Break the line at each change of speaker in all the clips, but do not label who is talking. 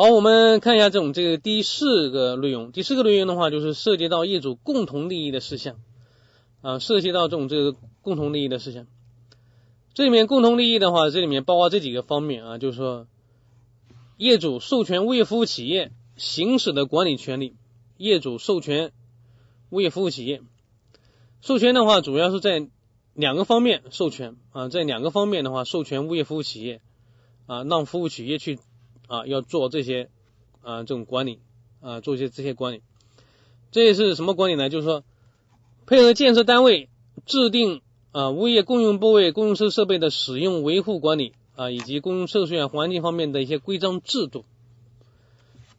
好，我们看一下这种这个第四个内容。第四个内容的话，就是涉及到业主共同利益的事项啊，涉及到这种这个共同利益的事项。这里面共同利益的话，这里面包括这几个方面啊，就是说，业主授权物业服务企业行使的管理权利。业主授权物业服务企业授权的话，主要是在两个方面授权啊，在两个方面的话，授权物业服务企业啊，让服务企业去。啊，要做这些啊，这种管理啊，做一些这些管理，这是什么管理呢？就是说，配合建设单位制定啊，物业共用部位、公用设设备的使用、维护管理啊，以及公用设施环境方面的一些规章制度。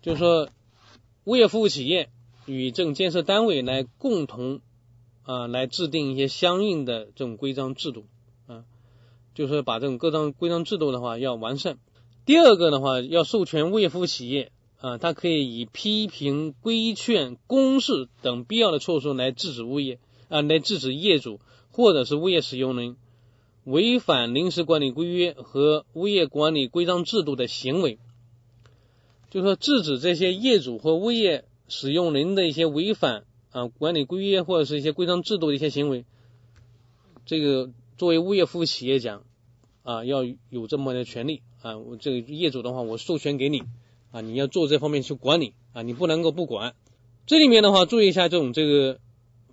就是说，物业服务企业与这种建设单位来共同啊，来制定一些相应的这种规章制度啊，就是把这种各章规章制度的话要完善。第二个的话，要授权物业服务企业啊，它可以以批评、规劝、公示等必要的措施来制止物业啊，来制止业主或者是物业使用人违反临时管理规约和物业管理规章制度的行为。就说制止这些业主或物业使用人的一些违反啊管理规约或者是一些规章制度的一些行为，这个作为物业服务企业讲啊，要有这么的权利。啊，我这个业主的话，我授权给你啊，你要做这方面去管理啊，你不能够不管。这里面的话，注意一下这种这个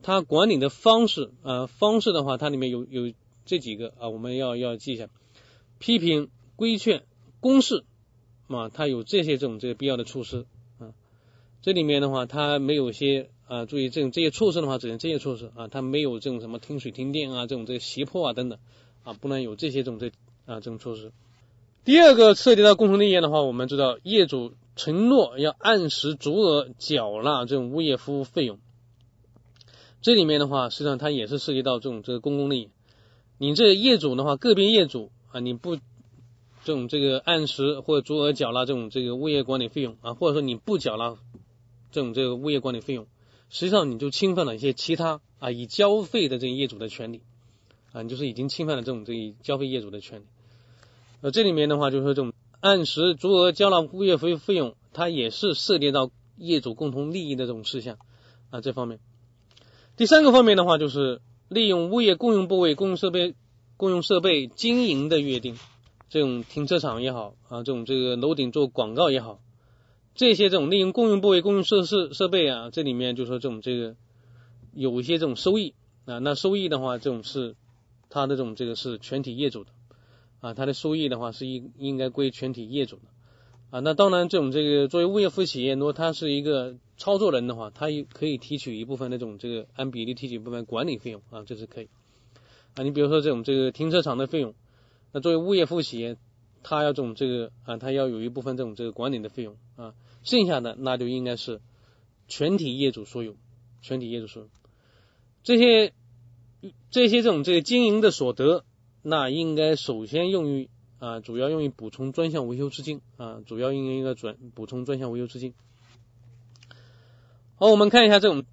他管理的方式啊，方式的话，它里面有有这几个啊，我们要要记一下：批评、规劝、公示啊，它有这些这种这个必要的措施啊。这里面的话，它没有些啊，注意这种这些措施的话，只能这些措施啊，它没有这种什么停水停电啊，这种这个胁迫啊等等啊，不能有这些这种这啊这种措施。第二个涉及到共同利益的话，我们知道业主承诺要按时足额缴纳这种物业服务费用，这里面的话，实际上它也是涉及到这种这个公共利益。你这业主的话，个别业主啊，你不这种这个按时或者足额缴纳这种这个物业管理费用啊，或者说你不缴纳这种这个物业管理费用，实际上你就侵犯了一些其他啊已交费的这些业主的权利啊，你就是已经侵犯了这种这个交费业主的权利。呃，这里面的话就是说，这种按时足额交纳物业费费用，它也是涉及到业主共同利益的这种事项啊。这方面，第三个方面的话，就是利用物业共用部位、共用设备、共用设备经营的约定，这种停车场也好啊，这种这个楼顶做广告也好，这些这种利用共用部位、共用设施设备啊，这里面就说这种这个有一些这种收益啊，那收益的话，这种是它的这种这个是全体业主的。啊，它的收益的话是应应该归全体业主的啊。那当然，这种这个作为物业服务企业，如果他是一个操作人的话，他也可以提取一部分那种这个按比例提取一部分管理费用啊，这是可以啊。你比如说这种这个停车场的费用，那作为物业服务企业，他要这种这个啊，他要有一部分这种这个管理的费用啊，剩下的那就应该是全体业主所有，全体业主所有这些这些这种这个经营的所得。那应该首先用于啊，主要用于补充专项维修资金啊，主要应该应该转补充专项维修资金。好，我们看一下这种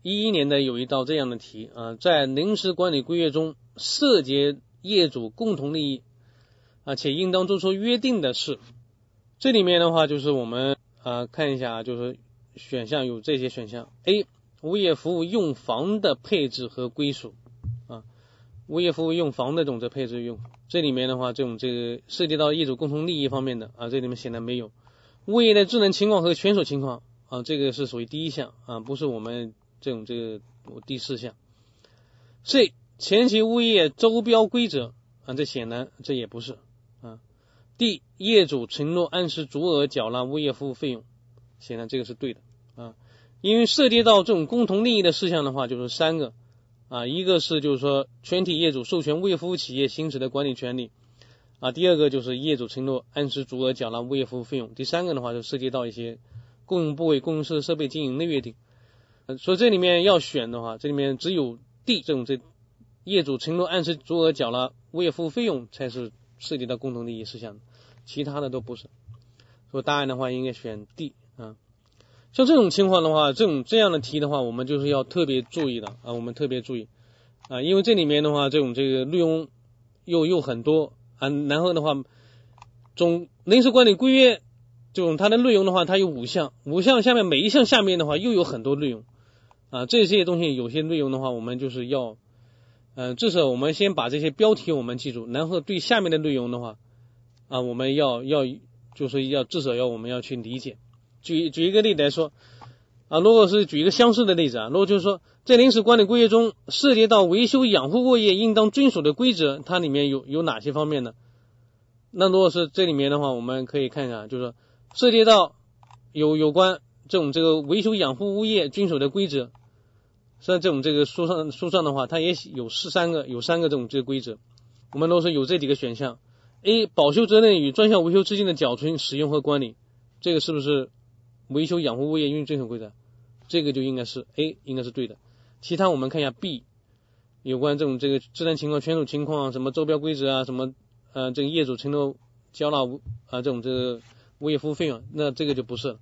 一一年的有一道这样的题啊，在临时管理规约中涉及业主共同利益啊，且应当做出约定的是，这里面的话就是我们啊看一下，就是选项有这些选项：A. 物业服务用房的配置和归属。物业服务用房的这种这配置用，这里面的话，这种这个涉及到业主共同利益方面的啊，这里面显然没有。物业的智能情况和权属情况啊，这个是属于第一项啊，不是我们这种这个第四项。C 前期物业周标规则啊，这显然这也不是啊。D 业主承诺按时足额缴纳物业服务费用，显然这个是对的啊，因为涉及到这种共同利益的事项的话，就是三个。啊，一个是就是说全体业主授权物业服务企业行使的管理权利啊，第二个就是业主承诺按时足额缴纳物业服务费用，第三个的话就涉及到一些共用部位、共用设设备经营的约定。所以这里面要选的话，这里面只有 D 这种这业主承诺按时足额缴纳物业服务费用才是涉及到共同利益事项，其他的都不是。所以答案的话应该选 D 啊。像这种情况的话，这种这样的题的话，我们就是要特别注意的啊，我们特别注意啊，因为这里面的话，这种这个内容又又很多啊，然后的话，总临时管理规约这种它的内容的话，它有五项，五项下面每一项下面的话又有很多内容啊，这些东西有些内容的话，我们就是要，嗯，至少我们先把这些标题我们记住，然后对下面的内容的话啊，我们要要就是要至少要我们要去理解。举举一个例子来说啊，如果是举一个相似的例子啊，如果就是说在临时管理规约中涉及到维修养护物业应当遵守的规则，它里面有有哪些方面呢？那如果是这里面的话，我们可以看一下，就是说。涉及到有有关这种这个维修养护物业遵守的规则，像这种这个书上书上的话，它也有是三个有三个这种这个规则。我们都是有这几个选项：A. 保修责任与专项维修之间的缴存、使用和管理，这个是不是维修养护物业应遵守规则？这个就应该是 A，应该是对的。其他我们看一下 B，有关这种这个自然情况、权属情况，什么周标规则啊，什么呃这个业主承诺交纳啊这种这个。物业服务费用，那这个就不是了。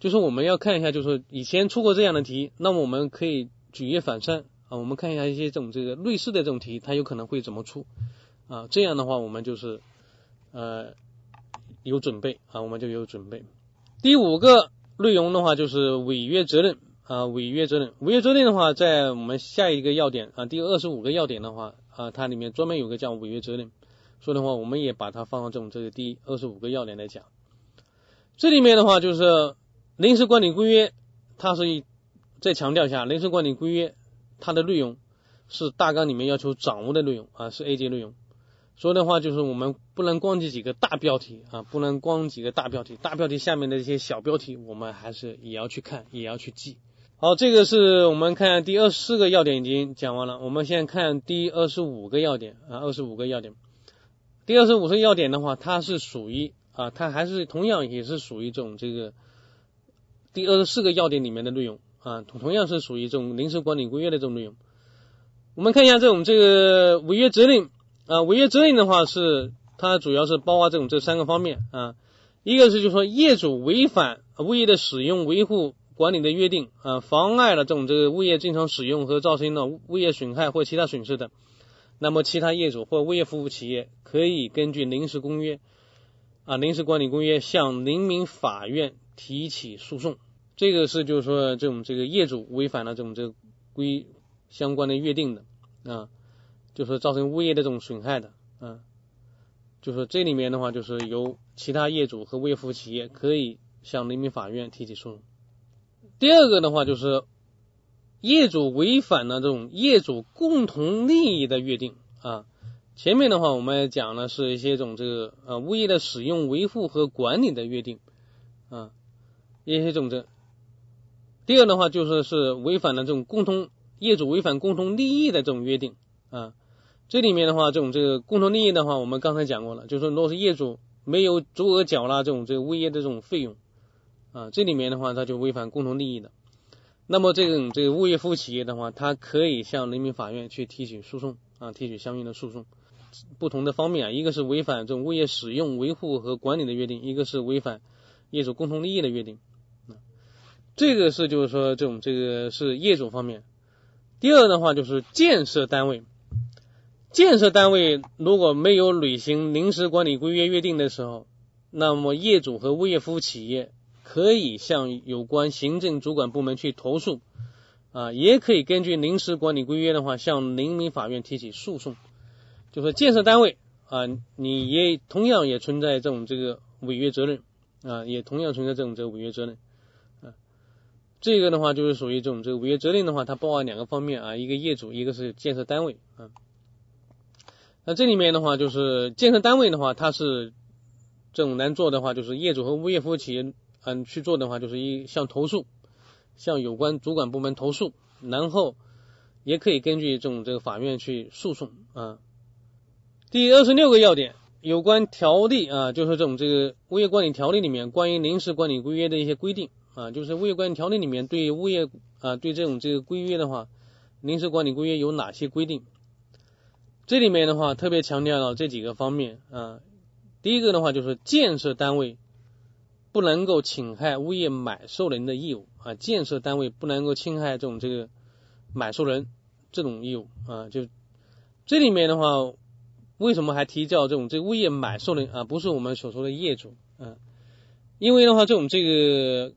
就是我们要看一下，就是以前出过这样的题，那么我们可以举一反三啊，我们看一下一些这种这个类似的这种题，它有可能会怎么出啊？这样的话，我们就是呃有准备啊，我们就有准备。第五个内容的话，就是违约责任啊，违约责任，违约责任的话，在我们下一个要点啊，第二十五个要点的话啊，它里面专门有个叫违约责任。说的话，我们也把它放到这种这个第二十五个要点来讲。这里面的话就是临时管理规约，它是再强调一下，临时管理规约它的内容是大纲里面要求掌握的内容啊，是 A 级内容。说的话就是我们不能光记几个大标题啊，不能光几个大标题，大标题下面的一些小标题，我们还是也要去看，也要去记。好，这个是我们看第二十四个要点已经讲完了，我们现在看第二十五个要点啊，二十五个要点。第二十五个要点的话，它是属于啊，它还是同样也是属于这种这个第二十四个要点里面的内容啊，同样是属于这种临时管理规约的这种内容。我们看一下这种这个违约责任啊，违约责任的话是它主要是包括这种这三个方面啊，一个是就是说业主违反物业的使用、维护、管理的约定啊，妨碍了这种这个物业正常使用和造成了物业损害或其他损失的。那么，其他业主或物业服务企业可以根据临时公约啊，临时管理公约向人民法院提起诉讼。这个是就是说，这种这个业主违反了这种这个规相关的约定的啊，就是造成物业的这种损害的啊，就是这里面的话，就是由其他业主和物业服务企业可以向人民法院提起诉讼。第二个的话就是。业主违反了这种业主共同利益的约定啊，前面的话我们讲的是一些种这个呃物业的使用、维护和管理的约定啊，一些种这。第二的话就是是违反了这种共同业主违反共同利益的这种约定啊，这里面的话这种这个共同利益的话，我们刚才讲过了，就是说如果是业主没有足额缴纳这种这个物业的这种费用啊，这里面的话他就违反共同利益的。那么这种这个物业服务企业的话，它可以向人民法院去提起诉讼啊，提起相应的诉讼。不同的方面啊，一个是违反这种物业使用、维护和管理的约定，一个是违反业主共同利益的约定啊。这个是就是说这种这个是业主方面。第二的话就是建设单位，建设单位如果没有履行临时管理规约约定的时候，那么业主和物业服务企业。可以向有关行政主管部门去投诉啊，也可以根据临时管理规约的话，向人民法院提起诉讼。就说建设单位啊，你也同样也存在这种这个违约责任啊，也同样存在这种这个违约责任啊。这个的话就是属于这种这个违约责任的话，它包含两个方面啊，一个业主，一个是建设单位啊。那这里面的话就是建设单位的话，它是这种难做的话，就是业主和物业服务企业。嗯，去做的话就是一向投诉，向有关主管部门投诉，然后也可以根据这种这个法院去诉讼啊。第二十六个要点，有关条例啊，就是这种这个物业管理条例里面关于临时管理规约的一些规定啊，就是物业管理条例里面对物业啊对这种这个规约的话，临时管理规约有哪些规定？这里面的话特别强调了这几个方面啊，第一个的话就是建设单位。不能够侵害物业买受人的义务啊，建设单位不能够侵害这种这个买受人这种义务啊，就这里面的话，为什么还提叫这种这物业买受人啊？不是我们所说的业主啊，因为的话，这种这个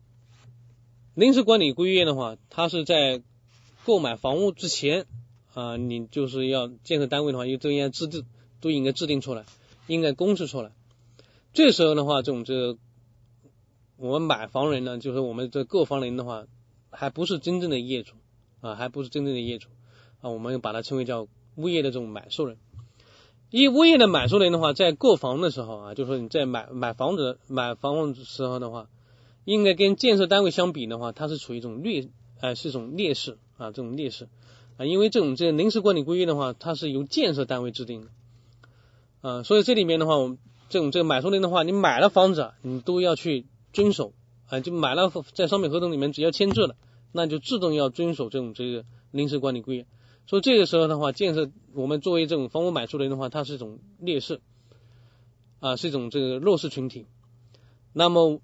临时管理规约的话，它是在购买房屋之前啊，你就是要建设单位的话，都应该制定，都应该制定出来，应该公示出来。这时候的话，这种这个我们买房人呢，就是我们这购房人的话，还不是真正的业主啊，还不是真正的业主啊，我们把它称为叫物业的这种买受人。以物业的买受人的话，在购房的时候啊，就说你在买买房子买房子时候的话，应该跟建设单位相比的话，它是处于一种劣呃是一种劣势啊，这种劣势啊，因为这种这临时管理规约的话，它是由建设单位制定的啊，所以这里面的话，我们这种这个买受人的话，你买了房子，你都要去遵守啊，就买了在商品合同里面只要签字了，那就自动要遵守这种这个临时管理规约。所以这个时候的话，建设我们作为这种房屋买受人的话，它是一种劣势啊，是一种这个弱势群体。那么，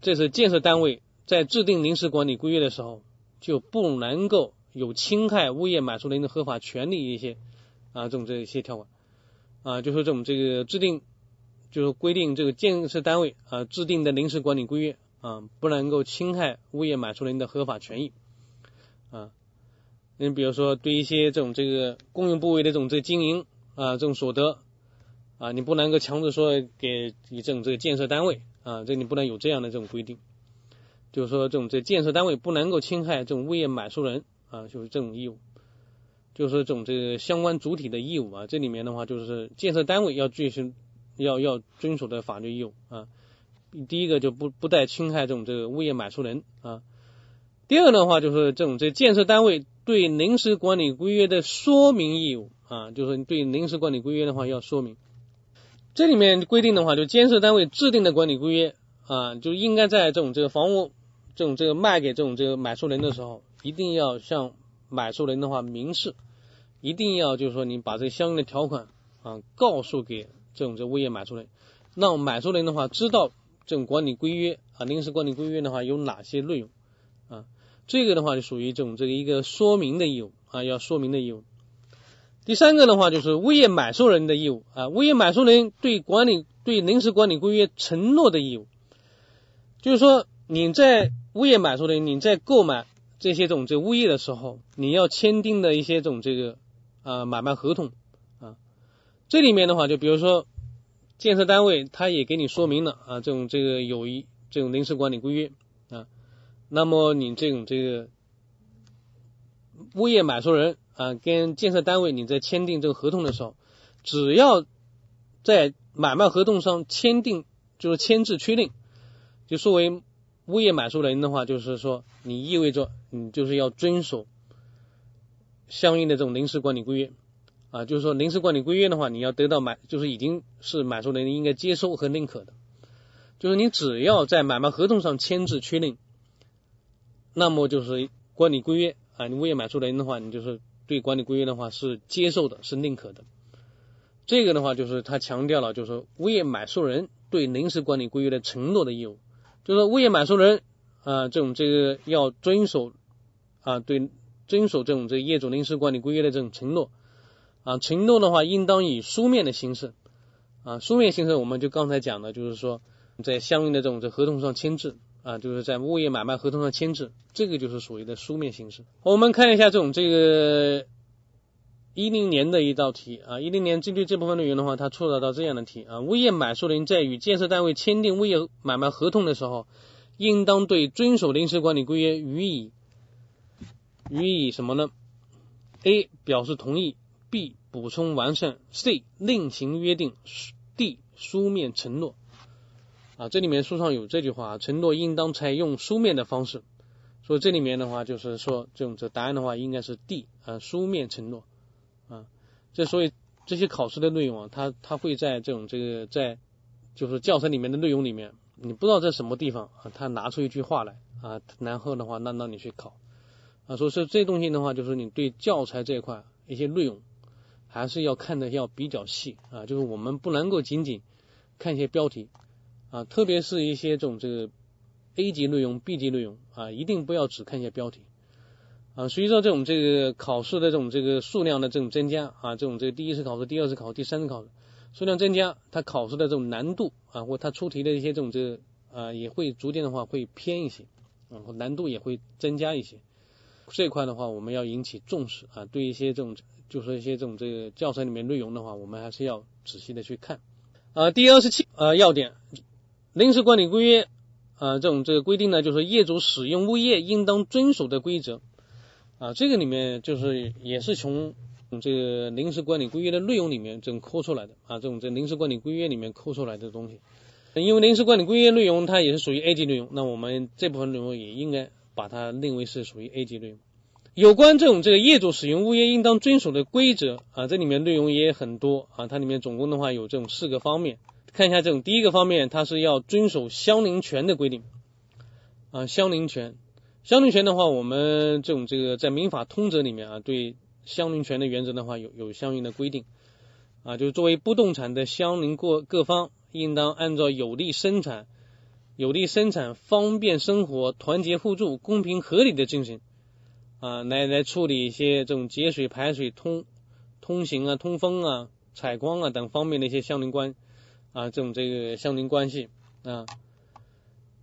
这是建设单位在制定临时管理规约的时候，就不能够有侵害物业买受人的合法权利一些啊，这种这一些条款啊，就说这种这个制定就是规定这个建设单位啊制定的临时管理规约啊，不能够侵害物业买受人的合法权益啊。你比如说，对一些这种这个公用部位的这种这经营啊，这种所得啊，你不能够强制说给你这种这个建设单位啊，这你不能有这样的这种规定，就是说这种这建设单位不能够侵害这种物业买受人啊，就是这种义务，就是这种这个相关主体的义务啊，这里面的话就是建设单位要遵循要要遵守的法律义务啊，第一个就不不带侵害这种这个物业买受人啊，第二的话就是这种这建设单位。对临时管理规约的说明义务啊，就是对临时管理规约的话要说明。这里面规定的话，就建设单位制定的管理规约啊，就应该在这种这个房屋这种这个卖给这种这个买受人的时候，一定要向买受人的话明示，一定要就是说你把这相应的条款啊告诉给这种这物业买受人，让买受人的话知道这种管理规约啊临时管理规约的话有哪些内容啊。这个的话就属于这种这个一个说明的义务啊，要说明的义务。第三个的话就是物业买受人的义务啊，物业买受人对管理对临时管理规约承诺的义务，就是说你在物业买受人你在购买这些种这物业的时候，你要签订的一些种这个啊买卖合同啊，这里面的话就比如说建设单位他也给你说明了啊，这种这个有一这种临时管理规约啊。那么你这种这个物业买受人啊，跟建设单位你在签订这个合同的时候，只要在买卖合同上签订就是签字确定，就作为物业买受人的话，就是说你意味着你就是要遵守相应的这种临时管理规约啊，就是说临时管理规约的话，你要得到买就是已经是买受人应该接收和认可的，就是你只要在买卖合同上签字确定。那么就是管理规约啊，你物业买受人的话，你就是对管理规约的话是接受的，是认可的。这个的话就是他强调了，就是说物业买受人对临时管理规约的承诺的义务，就是物业买受人啊这种这个要遵守啊对遵守这种这业主临时管理规约的这种承诺啊承诺的话应当以书面的形式啊书面形式我们就刚才讲的就是说在相应的这种这合同上签字。啊，就是在物业买卖合同上签字，这个就是属于的书面形式。我们看一下这种这个一零年的一道题啊，一零年针对这部分内容的话，它出了道这样的题啊，物业买受人在与建设单位签订物业买卖合同的时候，应当对遵守临时管理规约予以予以什么呢？A 表示同意，B 补充完善，C 另行约定，D 书面承诺。啊，这里面书上有这句话，承诺应当采用书面的方式。所以这里面的话，就是说这种这答案的话，应该是 D 啊，书面承诺。这所以这些考试的内容啊，它它会在这种这个在就是教材里面的内容里面，你不知道在什么地方啊，他拿出一句话来啊，然后的话，那让你去考啊。所以说这东西的话，就是你对教材这一块一些内容，还是要看的要比较细啊，就是我们不能够仅仅看一些标题。啊，特别是一些这种这个 A 级内容、B 级内容啊，一定不要只看一些标题啊。随着这种这个考试的这种这个数量的这种增加啊，这种这个第一次考试、第二次考试、第三次考试数量增加，它考试的这种难度啊，或它出题的一些这种这个啊也会逐渐的话会偏一些，然后难度也会增加一些。这一块的话，我们要引起重视啊，对一些这种就是一些这种这个教材里面内容的话，我们还是要仔细的去看。啊，第二十七啊要点，临时管理规约啊这种这个规定呢，就是业主使用物业应当遵守的规则啊，这个里面就是也是从这个临时管理规约的内容里面这种抠出来的啊，这种在临时管理规约里面抠出来的东西，因为临时管理规约内容它也是属于 A 级内容，那我们这部分内容也应该把它认为是属于 A 级内容。有关这种这个业主使用物业应当遵守的规则啊，这里面内容也很多啊，它里面总共的话有这种四个方面，看一下这种第一个方面，它是要遵守相邻权的规定啊，相邻权，相邻权的话，我们这种这个在民法通则里面啊，对相邻权的原则的话有有相应的规定啊，就是作为不动产的相邻过各方，应当按照有利生产、有利生产、方便生活、团结互助、公平合理的精神。啊，来来处理一些这种节水、排水、通通行啊、通风啊、采光啊等方面的一些相邻关啊，这种这个相邻关系啊，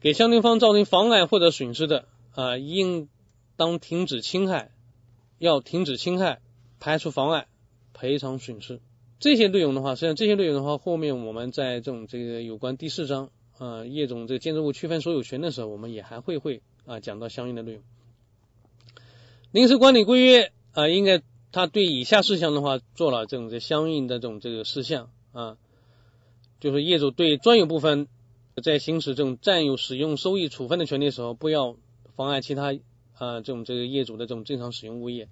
给相邻方造成妨碍或者损失的啊，应当停止侵害，要停止侵害，排除妨碍，赔偿损失。这些内容的话，实际上这些内容的话，后面我们在这种这个有关第四章啊业主这个建筑物区分所有权的时候，我们也还会会啊讲到相应的内容。临时管理规约啊，应该他对以下事项的话做了这种这相应的这种这个事项啊，就是业主对专有部分在行使这种占有、使用、收益、处分的权利的时候，不要妨碍其他啊这种这个业主的这种正常使用物业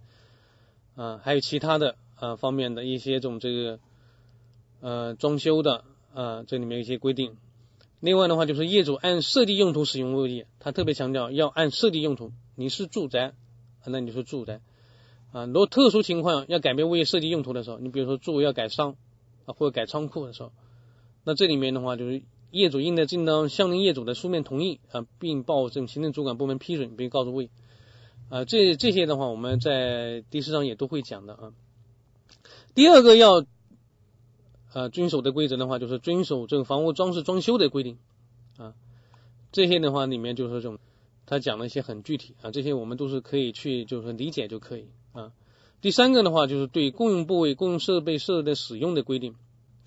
啊，还有其他的啊方面的一些这种这个呃装修的啊这里面一些规定。另外的话，就是业主按设计用途使用物业，他特别强调要按设计用途，你是住宅。那你说住宅啊，如果特殊情况要改变物业设计用途的时候，你比如说住要改商啊或者改仓库的时候，那这里面的话就是业主应该尽到相邻业主的书面同意啊，并报证行政主管部门批准，并告知物业啊。这这些的话，我们在第四章也都会讲的啊。第二个要啊遵守的规则的话，就是遵守这个房屋装饰装修的规定啊。这些的话里面就是这种。他讲了一些很具体啊，这些我们都是可以去就是说理解就可以啊。第三个的话就是对公用部位、公用设备设的使用的规定，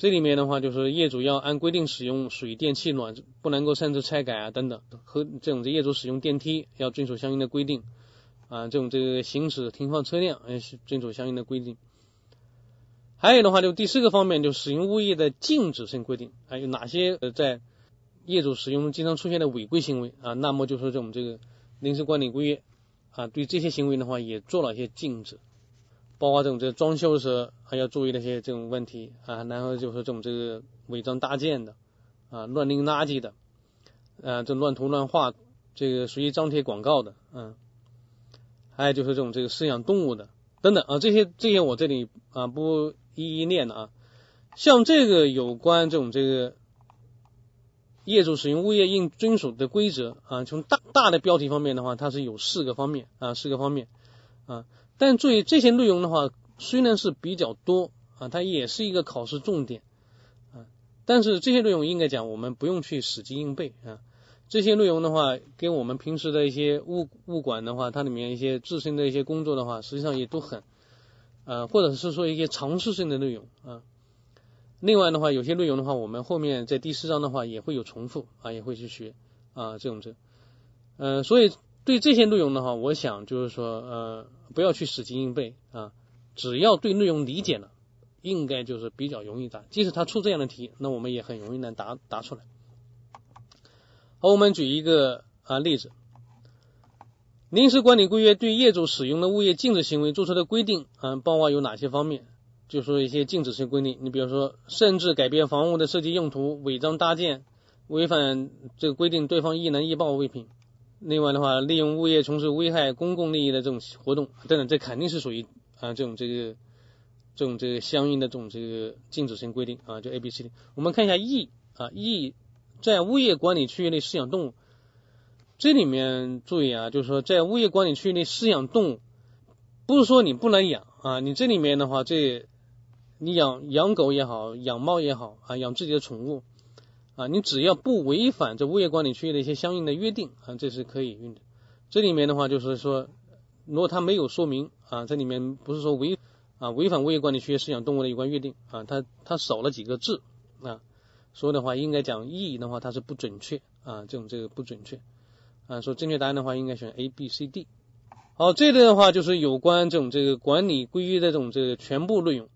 这里面的话就是业主要按规定使用水电气暖，不能够擅自拆改啊等等。和这种业主使用电梯要遵守相应的规定啊，这种这个行驶停放车辆要遵守相应的规定。还有的话就第四个方面就使用物业的禁止性规定，还有哪些呃在。业主使用中经常出现的违规行为啊，那么就是这种这个临时管理规约啊，对这些行为的话也做了一些禁止，包括这种这装修时还要注意那些这种问题啊，然后就是这种这个违章搭建的啊，乱扔垃圾的啊，这乱涂乱画，这个随意张贴广告的嗯，还有就是这种这个饲养动物的等等啊，这些这些我这里啊不一一念了啊，像这个有关这种这个。业主使用物业应遵守的规则啊，从大大的标题方面的话，它是有四个方面啊，四个方面啊。但注意这些内容的话，虽然是比较多啊，它也是一个考试重点啊。但是这些内容应该讲，我们不用去死记硬背啊。这些内容的话，跟我们平时的一些物物管的话，它里面一些自身的一些工作的话，实际上也都很呃，或者是说一些常识性的内容啊。另外的话，有些内容的话，我们后面在第四章的话也会有重复啊，也会去学啊这种这，呃，所以对这些内容的话，我想就是说呃，不要去死记硬背啊，只要对内容理解了，应该就是比较容易答。即使他出这样的题，那我们也很容易能答答出来。好，我们举一个啊例子，临时管理规约对业主使用的物业禁止行为做出的规定啊，包括有哪些方面？就说一些禁止性规定，你比如说擅自改变房屋的设计用途、违章搭建、违反这个规定对方易能易报物品，另外的话，利用物业从事危害公共利益的这种活动等等，这肯定是属于啊这种这个这种这个相应的这种这个禁止性规定啊，就 A、B、C、D。我们看一下 E 啊，E 在物业管理区域内饲养动物，这里面注意啊，就是说在物业管理区域内饲养动物，不是说你不能养啊，你这里面的话这。你养养狗也好，养猫也好啊，养自己的宠物啊，你只要不违反这物业管理区域的一些相应的约定啊，这是可以用的。这里面的话就是说，如果他没有说明啊，这里面不是说违啊违反物业管理区域饲养动物的有关约定啊，他他少了几个字啊，说的话应该讲意义的话，它是不准确啊，这种这个不准确啊，说正确答案的话应该选 A、B、C、D。好，这类的话就是有关这种这个管理规约的这种这个全部内容。